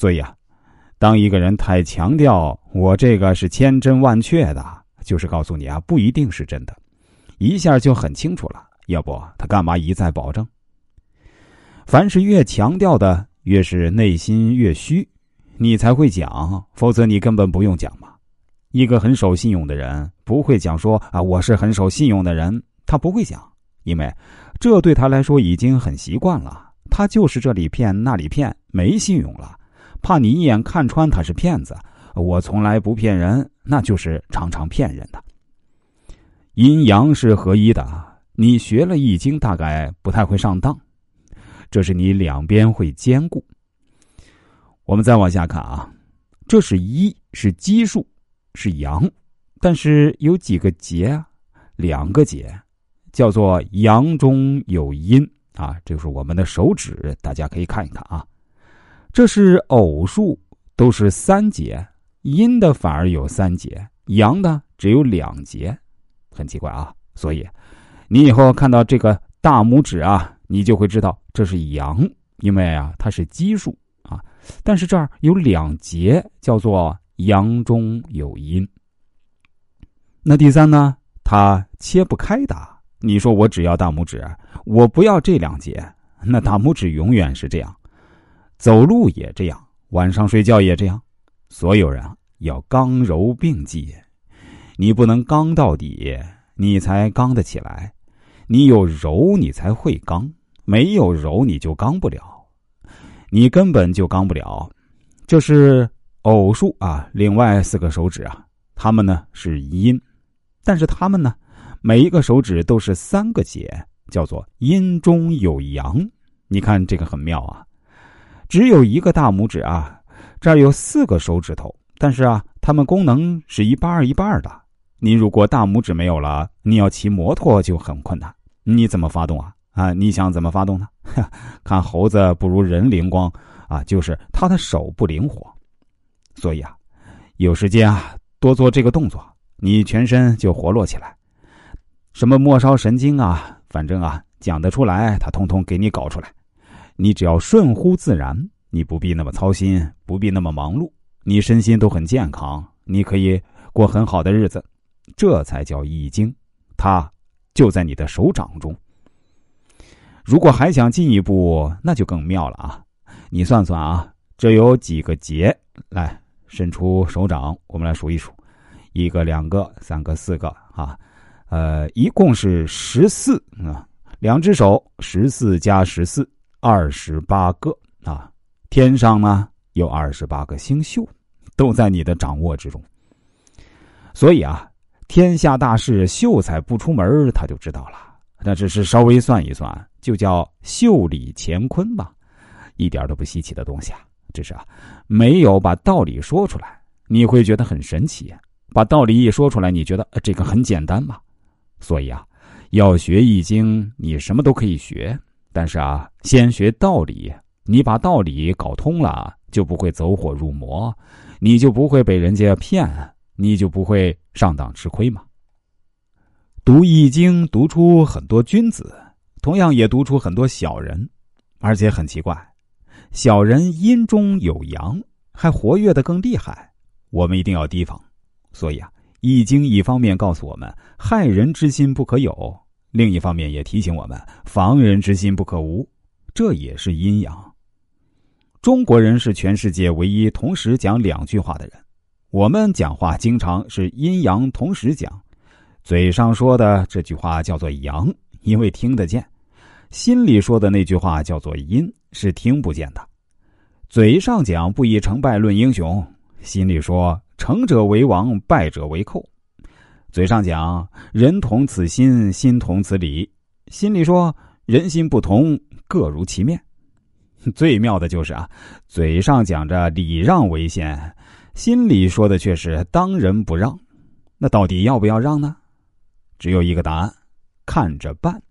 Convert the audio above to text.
所以啊，当一个人太强调我这个是千真万确的，就是告诉你啊，不一定是真的，一下就很清楚了。要不他干嘛一再保证？凡是越强调的，越是内心越虚，你才会讲，否则你根本不用讲嘛。一个很守信用的人不会讲说啊，我是很守信用的人，他不会讲，因为这对他来说已经很习惯了。他就是这里骗那里骗，没信用了，怕你一眼看穿他是骗子。我从来不骗人，那就是常常骗人的。阴阳是合一的，你学了易经，大概不太会上当。这是你两边会兼顾。我们再往下看啊，这是一是奇数，是阳，但是有几个节啊？两个节，叫做阳中有阴啊。这是我们的手指，大家可以看一看啊。这是偶数，都是三节，阴的反而有三节，阳的只有两节，很奇怪啊。所以，你以后看到这个大拇指啊。你就会知道这是阳，因为啊它是奇数啊，但是这儿有两节，叫做阳中有阴。那第三呢，它切不开的。你说我只要大拇指，我不要这两节，那大拇指永远是这样，走路也这样，晚上睡觉也这样。所有人要刚柔并济，你不能刚到底，你才刚得起来；你有柔，你才会刚。没有柔，你就刚不了，你根本就刚不了。这是偶数啊，另外四个手指啊，他们呢是阴，但是他们呢，每一个手指都是三个节，叫做阴中有阳。你看这个很妙啊，只有一个大拇指啊，这儿有四个手指头，但是啊，它们功能是一半一半的。你如果大拇指没有了，你要骑摩托就很困难，你怎么发动啊？啊，你想怎么发动呢？看猴子不如人灵光啊，就是他的手不灵活。所以啊，有时间啊，多做这个动作，你全身就活络起来。什么末梢神经啊，反正啊，讲得出来，他通通给你搞出来。你只要顺乎自然，你不必那么操心，不必那么忙碌，你身心都很健康，你可以过很好的日子。这才叫易经，它就在你的手掌中。如果还想进一步，那就更妙了啊！你算算啊，这有几个节？来，伸出手掌，我们来数一数：一个、两个、三个、四个啊，呃，一共是十四啊。两只手，十四加十四，二十八个啊。天上呢有二十八个星宿，都在你的掌握之中。所以啊，天下大事，秀才不出门，他就知道了。那只是稍微算一算。就叫袖里乾坤吧，一点都不稀奇的东西啊。只是啊，没有把道理说出来，你会觉得很神奇；把道理一说出来，你觉得这个很简单嘛。所以啊，要学易经，你什么都可以学，但是啊，先学道理。你把道理搞通了，就不会走火入魔，你就不会被人家骗，你就不会上当吃亏嘛。读易经，读出很多君子。同样也读出很多小人，而且很奇怪，小人阴中有阳，还活跃的更厉害。我们一定要提防。所以啊，《易经》一方面告诉我们害人之心不可有，另一方面也提醒我们防人之心不可无。这也是阴阳。中国人是全世界唯一同时讲两句话的人。我们讲话经常是阴阳同时讲，嘴上说的这句话叫做阳。因为听得见，心里说的那句话叫做阴，是听不见的。嘴上讲不以成败论英雄，心里说成者为王，败者为寇。嘴上讲人同此心，心同此理，心里说人心不同，各如其面。最妙的就是啊，嘴上讲着礼让为先，心里说的却是当仁不让。那到底要不要让呢？只有一个答案。看着办。